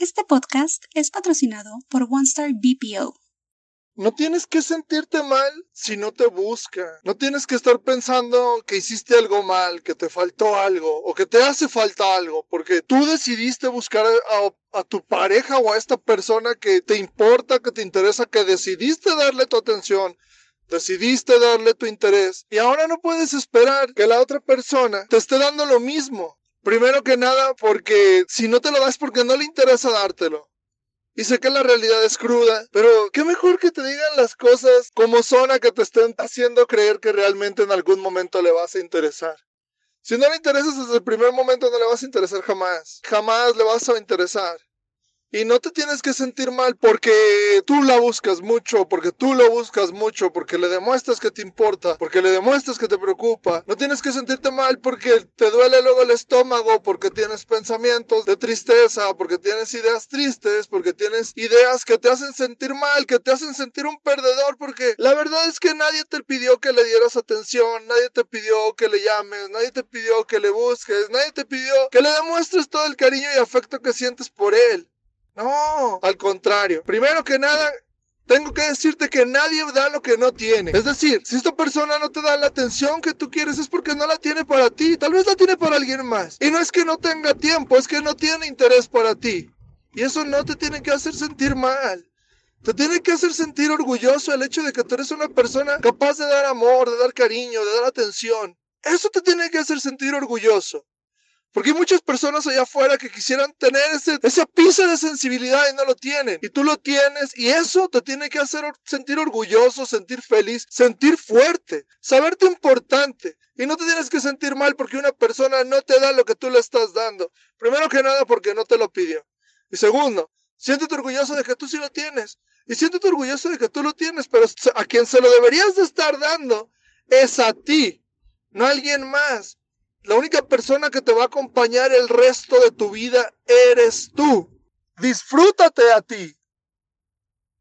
Este podcast es patrocinado por OneStar BPO. No tienes que sentirte mal si no te busca. No tienes que estar pensando que hiciste algo mal, que te faltó algo o que te hace falta algo, porque tú decidiste buscar a, tu pareja o a esta persona que te importa, que te interesa, que decidiste darle tu atención. Decidiste darle tu interés y ahora no puedes esperar que la otra persona te esté dando lo mismo. Primero que nada, porque si no te lo das porque no le interesa dártelo. Y sé que la realidad es cruda, pero qué mejor que te digan las cosas como son a que te estén haciendo creer que realmente en algún momento le vas a interesar. Si no le interesas desde el primer momento, no le vas a interesar jamás. Jamás le vas a interesar. Y no te tienes que sentir mal porque tú la buscas mucho, porque tú lo buscas mucho, porque le demuestras que te importa, porque le demuestras que te preocupa. No tienes que sentirte mal porque te duele luego el estómago, porque tienes pensamientos de tristeza, porque tienes ideas tristes, porque tienes ideas que te hacen sentir mal, que te hacen sentir un perdedor, porque la verdad es que nadie te pidió que le dieras atención, nadie te pidió que le llames, nadie te pidió que le busques, nadie te pidió que le demuestres todo el cariño y afecto que sientes por él. No, al contrario. Primero que nada, tengo que decirte que nadie da lo que no tiene. Es decir, si esta persona no te da la atención que tú quieres es porque no la tiene para ti. Tal vez la tiene para alguien más. Y no es que no tenga tiempo, es que no tiene interés para ti. Y eso no te tiene que hacer sentir mal. Te tiene que hacer sentir orgulloso el hecho de que tú eres una persona capaz de dar amor, de dar cariño, de dar atención. Eso te tiene que hacer sentir orgulloso. Porque hay muchas personas allá afuera que quisieran tener ese, ese piso de sensibilidad y no lo tienen. Y tú lo tienes y eso te tiene que hacer sentir orgulloso, sentir feliz, sentir fuerte, saberte importante. Y no te tienes que sentir mal porque una persona no te da lo que tú le estás dando. Primero que nada porque no te lo pidió. Y segundo, siéntete orgulloso de que tú sí lo tienes. Y siéntete orgulloso de que tú lo tienes, pero a quien se lo deberías de estar dando es a ti, no a alguien más. La única persona que te va a acompañar el resto de tu vida eres tú. Disfrútate a ti.